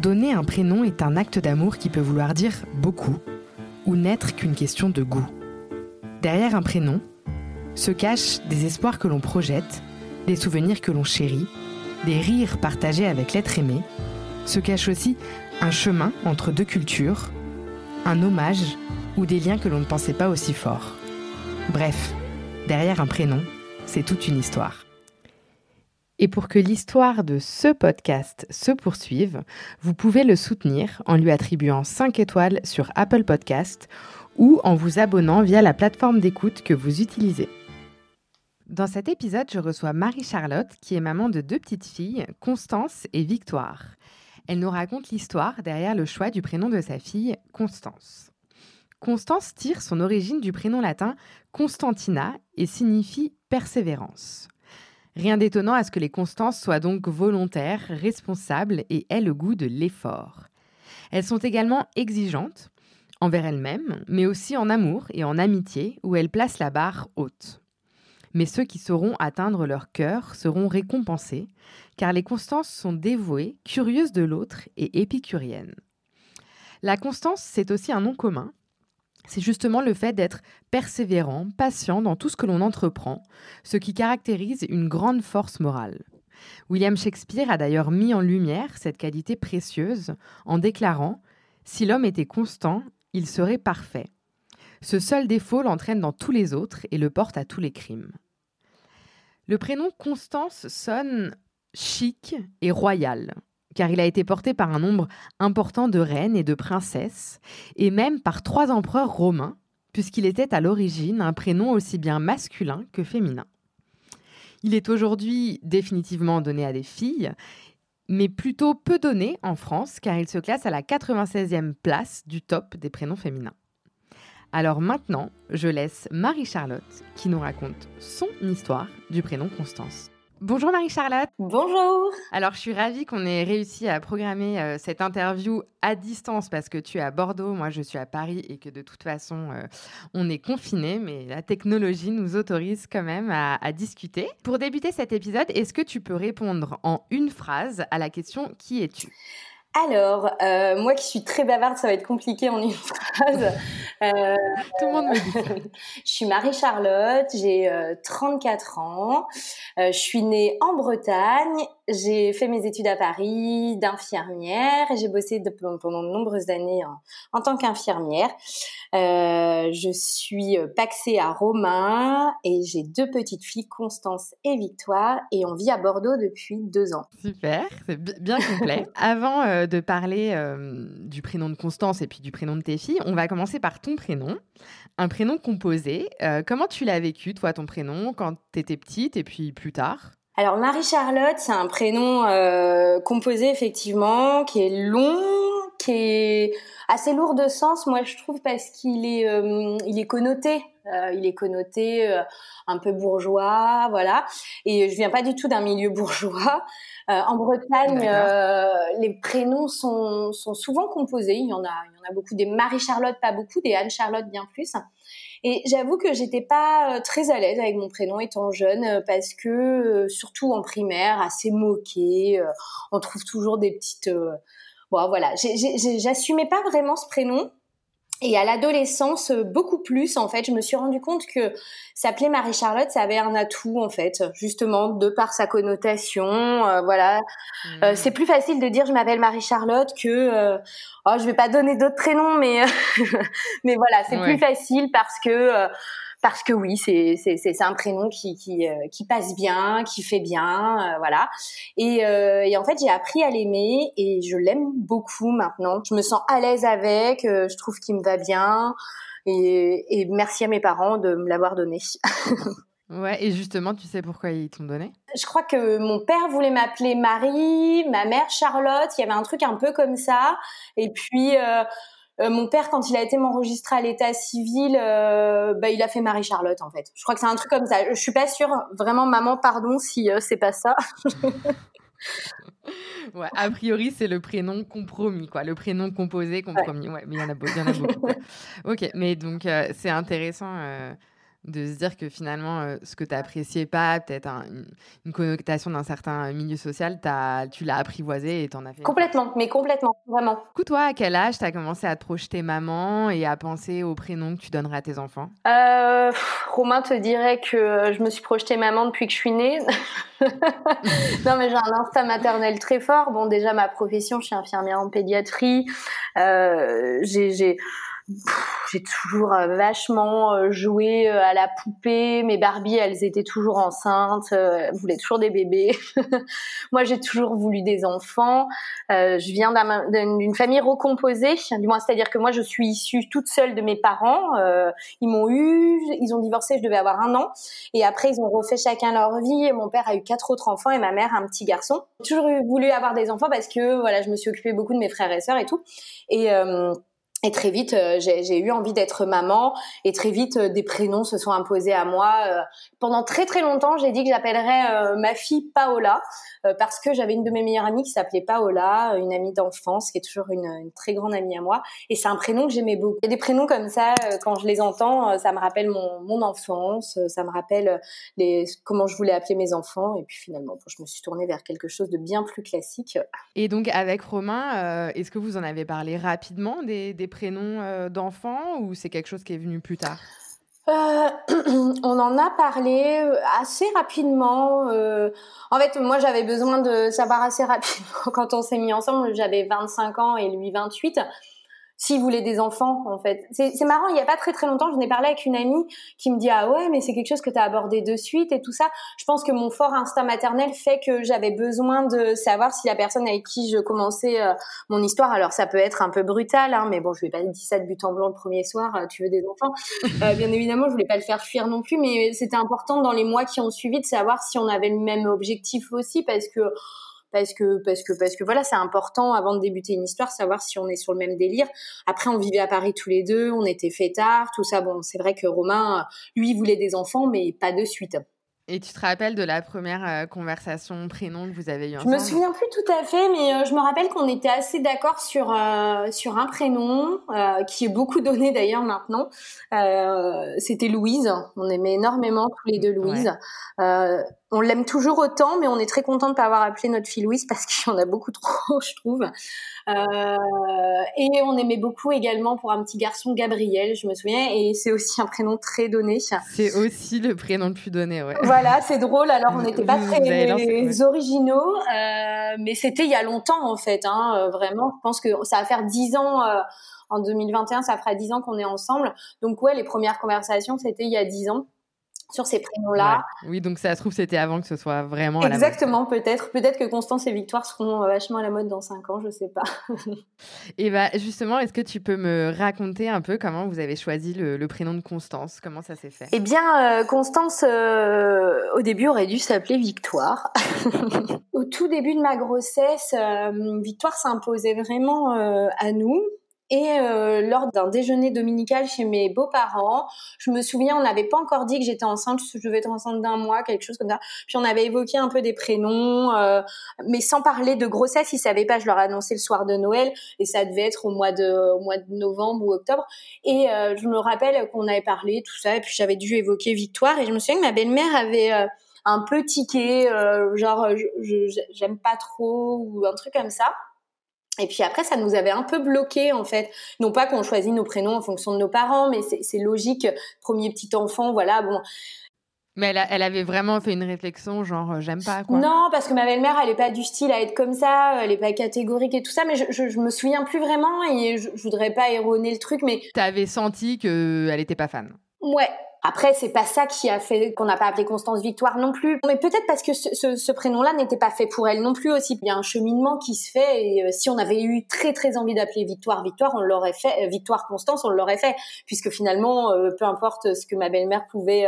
Donner un prénom est un acte d'amour qui peut vouloir dire beaucoup ou n'être qu'une question de goût. Derrière un prénom se cachent des espoirs que l'on projette, des souvenirs que l'on chérit, des rires partagés avec l'être aimé, se cache aussi un chemin entre deux cultures, un hommage ou des liens que l'on ne pensait pas aussi forts. Bref, derrière un prénom, c'est toute une histoire. Et pour que l'histoire de ce podcast se poursuive, vous pouvez le soutenir en lui attribuant 5 étoiles sur Apple Podcast ou en vous abonnant via la plateforme d'écoute que vous utilisez. Dans cet épisode, je reçois Marie-Charlotte, qui est maman de deux petites filles, Constance et Victoire. Elle nous raconte l'histoire derrière le choix du prénom de sa fille, Constance. Constance tire son origine du prénom latin Constantina et signifie persévérance. Rien d'étonnant à ce que les Constances soient donc volontaires, responsables et aient le goût de l'effort. Elles sont également exigeantes envers elles-mêmes, mais aussi en amour et en amitié, où elles placent la barre haute. Mais ceux qui sauront atteindre leur cœur seront récompensés, car les Constances sont dévouées, curieuses de l'autre et épicuriennes. La constance, c'est aussi un nom commun, c'est justement le fait d'être persévérant, patient dans tout ce que l'on entreprend, ce qui caractérise une grande force morale. William Shakespeare a d'ailleurs mis en lumière cette qualité précieuse en déclarant Si l'homme était constant, il serait parfait. Ce seul défaut l'entraîne dans tous les autres et le porte à tous les crimes. Le prénom Constance sonne chic et royal car il a été porté par un nombre important de reines et de princesses, et même par trois empereurs romains, puisqu'il était à l'origine un prénom aussi bien masculin que féminin. Il est aujourd'hui définitivement donné à des filles, mais plutôt peu donné en France, car il se classe à la 96e place du top des prénoms féminins. Alors maintenant, je laisse Marie-Charlotte qui nous raconte son histoire du prénom Constance. Bonjour Marie-Charlotte. Bonjour. Alors je suis ravie qu'on ait réussi à programmer euh, cette interview à distance parce que tu es à Bordeaux, moi je suis à Paris et que de toute façon euh, on est confinés, mais la technologie nous autorise quand même à, discuter. Pour débuter cet épisode, est-ce que tu peux répondre en une phrase à la question qui es-tu? Alors, euh, moi qui suis très bavarde, ça va être compliqué en une phrase. Euh, Tout le monde me dit je suis Marie-Charlotte, j'ai 34 euh, ans, je suis née en Bretagne, j'ai fait mes études à Paris d'infirmière et j'ai bossé pendant de nombreuses années en, tant qu'infirmière. je suis paxée à Romain et j'ai deux petites filles, Constance et Victoire, et on vit à Bordeaux depuis deux ans. Super, c'est bien complet. Avant de parler du prénom de Constance et puis du prénom de tes filles, on va commencer par ton prénom. Un prénom composé. comment tu l'as vécu, toi, ton prénom, quand tu étais petite et puis plus tard? Alors Marie-Charlotte, c'est un prénom composé effectivement, qui est long, qui est assez lourd de sens, moi je trouve, parce qu'il est, il est connoté. il est connoté un peu bourgeois, voilà. Et je viens pas du tout d'un milieu bourgeois. Euh, en Bretagne, euh, les prénoms sont, sont, souvent composés. Il y en a, il y en a beaucoup. Des Marie-Charlotte, pas beaucoup. Des Anne-Charlotte, bien plus. Et j'avoue que j'étais pas euh, très à l'aise avec mon prénom étant jeune parce que, surtout en primaire, assez moqué. on trouve toujours des petites. bon, voilà. J'assumais pas vraiment ce prénom. Et à l'adolescence, euh, beaucoup plus, en fait, je me suis rendu compte que s'appeler Marie-Charlotte, ça avait un atout, en fait, justement, de par sa connotation, euh, voilà. Euh, mmh. c'est plus facile de dire je m'appelle Marie-Charlotte que, oh, je vais pas donner d'autres prénoms, mais, mais voilà, c'est plus facile parce que, parce que oui, c'est c'est un prénom qui qui, euh, qui passe bien, qui fait bien, euh, voilà. Et, euh, et en fait, j'ai appris à l'aimer et je l'aime beaucoup maintenant. Je me sens à l'aise avec, je trouve qu'il me va bien. Et, et merci à mes parents de me l'avoir donné. Ouais, et justement, tu sais pourquoi ils t'ont donné? Je crois que mon père voulait m'appeler Marie, ma mère Charlotte, il y avait un truc un peu comme ça. Et puis, euh, euh, mon père, quand il a été m'enregistrer à l'état civil, euh, bah, il a fait Marie-Charlotte, en fait. Je crois que c'est un truc comme ça. Je suis pas sûre. Vraiment, maman, pardon si euh, c'est pas ça. ouais, a priori, c'est le prénom compromis, quoi. Le prénom composé, compromis. Ouais, mais il y en a, beaucoup. ok, mais donc, c'est intéressant de se dire que finalement, euh, ce que tu n'appréciais pas, peut-être une, connotation d'un certain milieu social, as, tu l'as apprivoisé et t'en as fait. Complètement, mais complètement, vraiment. Du coup, toi, à quel âge tu as commencé à te projeter maman et à penser au prénom que tu donnerais à tes enfants? Euh, Romain te dirait que je me suis projetée maman depuis que je suis née. non, mais j'ai un instinct maternel très fort. Bon, déjà, ma profession, je suis infirmière en pédiatrie. Euh, j'ai j'ai toujours euh, vachement euh, joué euh, à la poupée. Mes Barbie, elles étaient toujours enceintes, elles voulaient toujours des bébés. Moi, j'ai toujours voulu des enfants. je viens d'une famille recomposée, du moins, c'est-à-dire que moi, je suis issue toute seule de mes parents. ils m'ont eu, ils ont divorcé, je devais avoir un an, et après, ils ont refait chacun leur vie. mon père a eu quatre autres enfants et ma mère un petit garçon. J'ai toujours voulu avoir des enfants parce que voilà, je me suis occupée beaucoup de mes frères et sœurs et tout. Et et très vite, euh, j'ai eu envie d'être maman et très vite, euh, des prénoms se sont imposés à moi. Euh, pendant très très longtemps, j'ai dit que j'appellerais ma fille Paola parce que j'avais une de mes meilleures amies qui s'appelait Paola, une amie d'enfance qui est toujours une, très grande amie à moi. Et c'est un prénom que j'aimais beaucoup. Il des prénoms comme ça, quand je les entends, ça me rappelle mon, enfance, ça me rappelle comment je voulais appeler mes enfants. Et puis finalement, je me suis tournée vers quelque chose de bien plus classique. Et donc avec Romain, est-ce que vous en avez parlé rapidement des, des prénoms euh, d'enfants ou c'est quelque chose qui est venu plus tard? Euh, on en a parlé euh, assez rapidement. en fait, moi, j'avais besoin de savoir assez rapidement quand on s'est mis ensemble. J'avais 25 ans et lui 28 s'il voulait des enfants en fait. C'est marrant, il y a pas très très longtemps, je n'ai parlé avec une amie qui me dit ah ouais mais c'est quelque chose que tu as abordé de suite et tout ça. Je pense que mon fort instinct maternel fait que j'avais besoin de savoir si la personne avec qui je commençais euh, mon histoire, alors ça peut être un peu brutal, hein, mais bon je vais pas dire ça de but en blanc le premier soir, euh, tu veux des enfants. Euh, bien évidemment je voulais pas le faire fuir non plus, mais c'était important dans les mois qui ont suivi de savoir si on avait le même objectif aussi parce que parce que parce que parce que voilà, c'est important avant de débuter une histoire savoir si on est sur le même délire. Après on vivait à Paris tous les deux, on était fêtards, tout ça. Bon, c'est vrai que Romain lui voulait des enfants mais pas de suite. Et tu te rappelles de la première euh, conversation prénom que vous avez eue ensemble Je me souviens plus tout à fait, mais euh, je me rappelle qu'on était assez d'accord sur euh, sur un prénom qui est beaucoup donné d'ailleurs maintenant. C'était Louise. On aimait énormément tous les deux Louise on l'aime toujours autant, mais on est très content de pas avoir appelé notre fille Louise parce qu'il y en a beaucoup trop, je trouve. Euh, et on aimait beaucoup également pour un petit garçon Gabriel, je me souviens, et c'est aussi un prénom très donné. C'est aussi le prénom le plus donné, ouais. Voilà, c'est drôle. Alors on n'était pas très originaux, euh, mais c'était il y a longtemps en fait. Hein, euh, vraiment, je pense que ça va faire dix ans. en 2021, ça fera dix ans qu'on est ensemble. Donc ouais, les premières conversations, c'était il y a dix ans sur ces prénoms-là. Oui, donc ça se trouve, c'était avant que ce soit vraiment à. Exactement, peut-être. Peut-être que Constance et Victoire seront euh, vachement à la mode dans 5 ans, je sais pas. et bah, justement, est-ce que tu peux me raconter un peu comment vous avez choisi le, prénom de Constance? Comment ça s'est fait? Eh bien, euh, Constance, euh, au début, aurait dû s'appeler Victoire. au tout début de ma grossesse, Victoire s'imposait vraiment à nous et euh, lors d'un déjeuner dominical chez mes beaux-parents, je me souviens, on n'avait pas encore dit que j'étais enceinte, je devais être enceinte d'un mois, quelque chose comme ça. Puis on avait évoqué un peu des prénoms, euh, mais sans parler de grossesse. Ils savaient pas. Je leur ai annoncé le soir de Noël et ça devait être au mois de, au mois de novembre ou octobre. Et euh, je me rappelle qu'on avait parlé tout ça. Et puis j'avais dû évoquer Victoire. Et je me souviens que ma belle-mère avait euh, un peu tiqué, euh, genre j'aime pas trop ou un truc comme ça. Et puis après, ça nous avait un peu bloqué en fait. Non pas qu'on choisit nos prénoms en fonction de nos parents, mais c'est logique. Premier petit enfant, voilà. Bon. Mais elle, elle avait vraiment fait une réflexion, genre euh, j'aime pas quoi. Non, parce que ma belle-mère, elle est pas du style à être comme ça, elle est pas catégorique et tout ça. Mais je, je, je me souviens plus vraiment et je, je voudrais pas erroner le truc, mais. T'avais senti que elle était pas fan. Ouais, après, c'est pas ça qui a fait qu'on n'a pas appelé Constance Victoire non plus. Mais peut-être parce que ce, ce, prénom-là n'était pas fait pour elle non plus aussi. Il y a un cheminement qui se fait et euh, si on avait eu très très envie d'appeler Victoire Victoire, on l'aurait fait. Euh, Victoire Constance, on l'aurait fait. Puisque finalement, euh, peu importe ce que ma belle-mère pouvait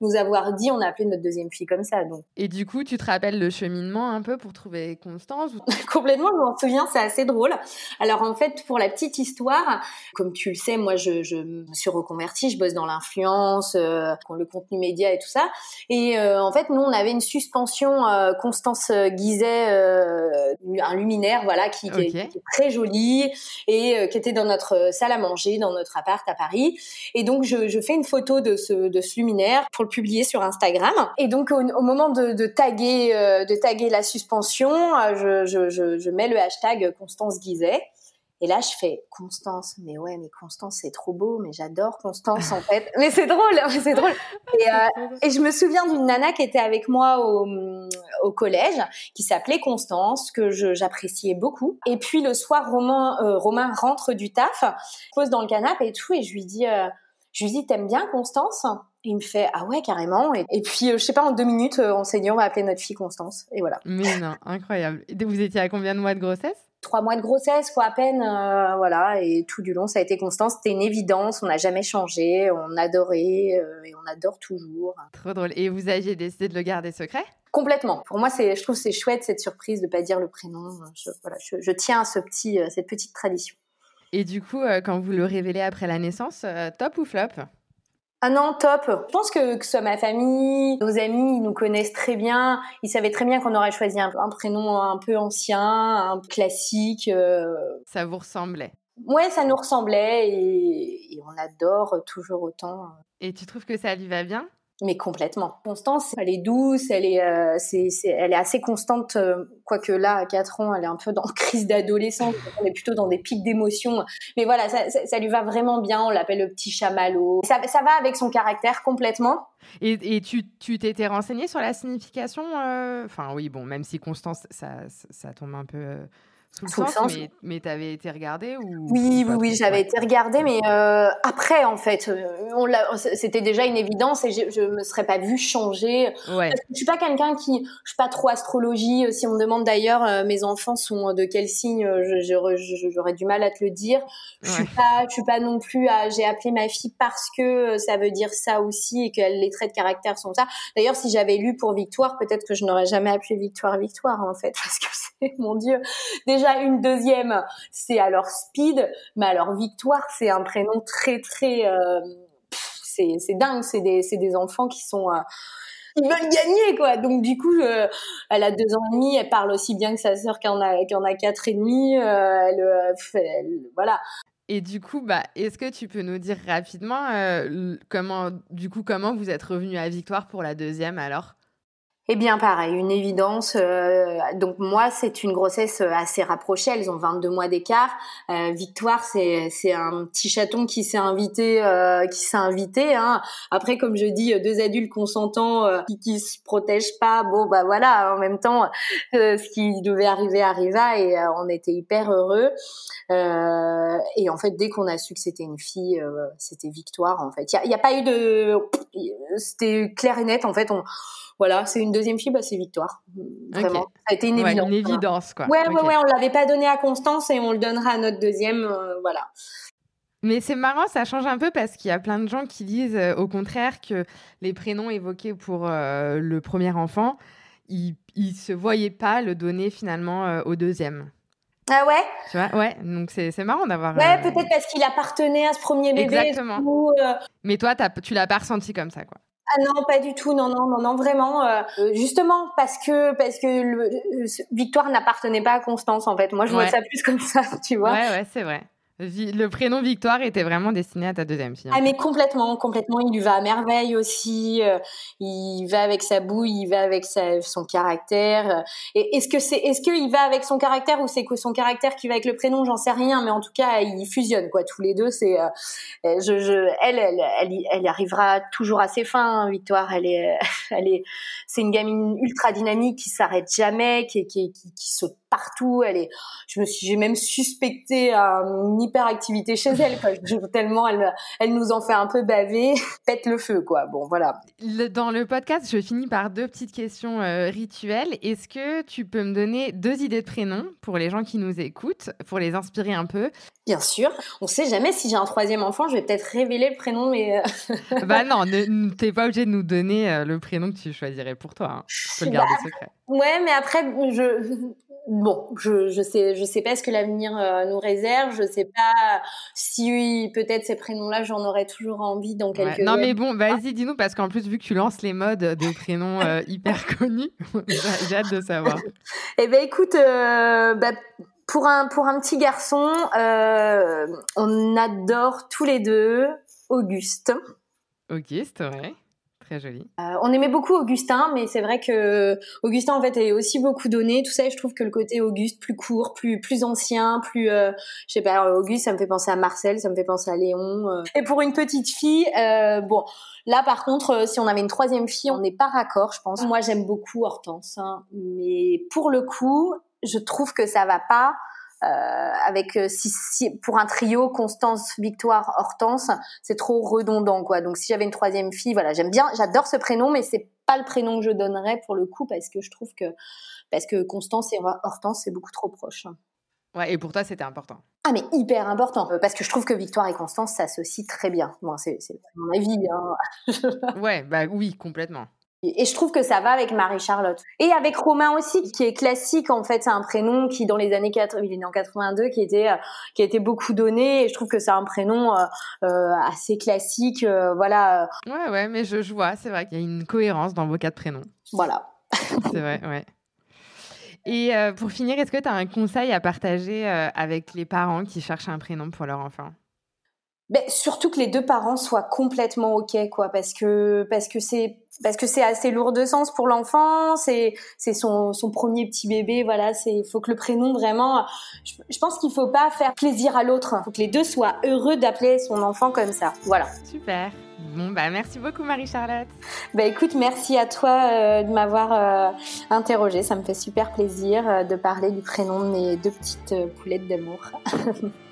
nous avoir dit, on a appelé notre deuxième fille comme ça. Donc. Et du coup, tu te rappelles le cheminement un peu pour trouver Constance Complètement, je m'en souviens, c'est assez drôle. Alors en fait, pour la petite histoire, comme tu le sais, moi je, je me suis reconvertie, je bosse dans l'influence le contenu média et tout ça. Et en fait, nous, on avait une suspension Constance Guizet, un luminaire, voilà, qui, qui, était très joli et qui était dans notre salle à manger, dans notre appart à Paris. Et donc, je, je fais une photo de ce, de ce luminaire pour le publier sur Instagram. Et donc, au, moment de, de taguer, de taguer la suspension, je, je mets le hashtag Constance Guizet. Et là, je fais Constance, mais ouais, mais Constance, c'est trop beau, mais j'adore Constance en fait. mais c'est drôle, c'est drôle. Et, euh, et, je me souviens d'une nana qui était avec moi au, collège, qui s'appelait Constance, que j'appréciais beaucoup. Et puis le soir, Romain, euh, Romain rentre du taf, pose dans le canapé et tout, et je lui dis, euh, je lui dis, t'aimes bien Constance? Et il me fait ah ouais carrément et, puis je sais pas en deux minutes on s'est dit on va appeler notre fille Constance et voilà. Mais non incroyable. Vous étiez à combien de mois de grossesse? Trois mois de grossesse, quoi, à peine, euh, voilà, et tout du long, ça a été constant. C'était une évidence, on n'a jamais changé, on adorait euh, et on adore toujours. Trop drôle. Et vous aviez décidé de le garder secret? Complètement. Pour moi, c'est, je trouve c'est chouette cette surprise de pas dire le prénom. Je, voilà, je, tiens à ce petit, euh, cette petite tradition. Et du coup, quand vous le révélez après la naissance, top ou flop? Ah non, top. Je pense que, que ce soit ma famille, nos amis, ils nous connaissent très bien. Ils savaient très bien qu'on aurait choisi un, prénom un peu ancien, un peu classique. Euh. Ça vous ressemblait Ouais, ça nous ressemblait et, et on adore toujours autant. Et tu trouves que ça lui va bien? Mais complètement. Constance, elle est douce, elle est, euh, c'est, elle est assez constante, euh, quoique là, à 4 ans, elle est un peu dans crise d'adolescence, on est plutôt dans des pics d'émotions. Mais voilà, ça, ça, lui va vraiment bien, on l'appelle le petit chamallow. Ça, ça va avec son caractère complètement. Et, et tu, tu t'étais renseignée sur la signification euh, Enfin oui, bon, même si Constance, ça, ça tombe un peu sous, le sens, mais, mais tu avais été regardée ou Oui, oui, oui, j'avais été regardée, mais euh, après, en fait, euh, c'était déjà une évidence et je me serais pas vue changer. Ouais. Parce que je suis pas quelqu'un qui, je suis pas trop astrologie. Euh, si on me demande d'ailleurs, euh, mes enfants sont de quel signe, j'aurais du mal à te le dire. Je suis pas, je suis pas non plus à, j'ai appelé ma fille parce que ça veut dire ça aussi et que les traits de caractère sont ça. D'ailleurs, si j'avais lu pour Victoire, peut-être que je n'aurais jamais appelé Victoire Victoire, en fait, parce que mon Dieu, déjà une deuxième, c'est alors Speed, mais alors Victoire, c'est un prénom très très, euh, c'est dingue, c'est des des enfants qui sont euh, ils veulent gagner quoi. Donc du coup, euh, elle a deux ans et demi, elle parle aussi bien que sa sœur qui en a en a quatre et demi. elle, voilà. Et du coup, bah, est-ce que tu peux nous dire rapidement comment, du coup, comment vous êtes revenu à Victoire pour la deuxième alors? Eh bien, pareil, une évidence. Euh, donc moi, c'est une grossesse euh, assez rapprochée. Elles ont 22 mois d'écart. Euh, Victoire, c'est c'est un petit chaton qui s'est invité, euh, qui s'est invité. Hein. Après, comme je dis, deux adultes consentants qui, qui se protègent pas. Bon, bah voilà. En même temps, ce qui devait arriver arriva et on était hyper heureux. et en fait, dès qu'on a su que c'était une fille, c'était Victoire. En fait, il y a, y a, pas eu de, c'était clair et net. En fait, on voilà, c'est une deuxième fille, bah, c'est Victoire. Vraiment. Ça a été une évidence. Une évidence, quoi. Ouais, ouais, ouais, on l'avait pas donné à Constance et on le donnera à notre deuxième, euh, voilà. Mais c'est marrant, ça change un peu parce qu'il y a plein de gens qui disent euh, au contraire que les prénoms évoqués pour euh, le premier enfant, ils ne se voyaient pas le donner finalement au deuxième. Ah ouais? Tu vois, ouais, donc c'est marrant d'avoir. Ouais, peut-être parce qu'il appartenait à ce premier bébé. Exactement. Mais toi, tu l'as pas ressenti comme ça, quoi. Ah non, pas du tout. Non, non, non, non, vraiment. Euh, justement parce que parce que le, Victoire n'appartenait pas à Constance en fait. Moi, je vois ça plus comme ça, tu vois. Ouais, ouais, c'est vrai. Le prénom Victoire était vraiment destiné à ta deuxième fille. Ah mais complètement, complètement. Il lui va à merveille aussi. Euh, il va avec sa bouille, il va avec sa, son caractère. Et est-ce que c'est, est-ce qu'il va avec son caractère ou c'est que son caractère qui va avec le prénom? J'en sais rien, mais en tout cas, ils fusionnent quoi. Tous les deux, c'est. Euh, je, je, elle, elle, elle, elle, arrivera toujours à ses fins. Hein, Victoire, elle est, elle est, c'est une gamine ultra dynamique qui s'arrête jamais, qui, qui, qui, qui saute partout. Elle est, je me suis, j'ai même suspecté une hyperactivité chez elle, quoi. tellement elle, elle nous en fait un peu baver, pète le feu, quoi. Bon, voilà. dans le podcast, je finis par deux petites questions euh, rituelles. Est-ce que tu peux me donner deux idées de prénoms pour les gens qui nous écoutent, pour les inspirer un peu? Bien sûr. On sait jamais si j'ai un troisième enfant, je vais peut-être révéler le prénom, mais. Euh, bah non, t'es pas obligé de nous donner euh, le prénom que tu choisirais pour toi. Hein. Je peux le garder secret. Ouais, mais après, je, bon, je, je sais, je sais pas ce que l'avenir euh, nous réserve. Je sais pas si peut-être ces prénoms-là, j'en aurais toujours envie dans quelques. Ouais. Non, mais bon, vas-y, dis-nous parce qu'en plus, vu que tu lances les modes des prénoms euh, hyper connus, j'ai hâte de savoir. Eh ben, écoute, euh, bah, pour un pour un petit garçon, on adore tous les deux Auguste. Auguste, ouais. Euh, on aimait beaucoup Augustin, mais c'est vrai que Augustin en fait est aussi beaucoup donné. Tout ça, je trouve que le côté Auguste plus court, plus plus ancien, plus euh, je sais pas, Auguste, ça me fait penser à Marcel, ça me fait penser à Léon. Euh. Et pour une petite fille, bon, là par contre, si on avait une troisième fille, on n'est pas raccord, je pense. Moi, j'aime beaucoup Hortense, hein, mais pour le coup, je trouve que ça va pas avec euh, si, pour un trio Constance, Victoire, Hortense, c'est trop redondant quoi. Donc si j'avais une troisième fille, voilà, j'aime bien, j'adore ce prénom, mais c'est pas le prénom que je donnerais pour le coup parce que je trouve que parce que Constance et Hortense c'est beaucoup trop proche. Ouais, et pour toi, c'était important. Ah, mais hyper important. Euh, parce que je trouve que Victoire et Constance s'associent très bien. Moi, c'est mon avis. Hein. ouais, bah oui, complètement. Et je trouve que ça va avec Marie-Charlotte. Et avec Romain aussi, qui est classique, en fait, c'est un prénom qui, dans les années 80, il est né en 82, qui était, euh, qui a été beaucoup donné. Et je trouve que c'est un prénom euh, euh assez classique, euh, voilà. Ouais, ouais, mais je, je vois, c'est vrai qu'il y a une cohérence dans vos quatre prénoms. Voilà. c'est vrai, ouais. Et pour finir, est-ce que tu as un conseil à partager avec les parents qui cherchent un prénom pour leur enfant? Ben, surtout que les deux parents soient complètement ok quoi parce que parce que c'est parce que c'est assez lourd de sens pour l'enfant c'est c'est son, son premier petit bébé voilà c'est il faut que le prénom vraiment je, pense qu'il faut pas faire plaisir à l'autre. Faut que les deux soient heureux d'appeler son enfant comme ça voilà. Super. Bon bah merci beaucoup Marie Charlotte bah écoute merci à toi euh, de m'avoir euh, interrogé ça me fait super plaisir euh, de parler du prénom de mes deux petites poulettes d'amour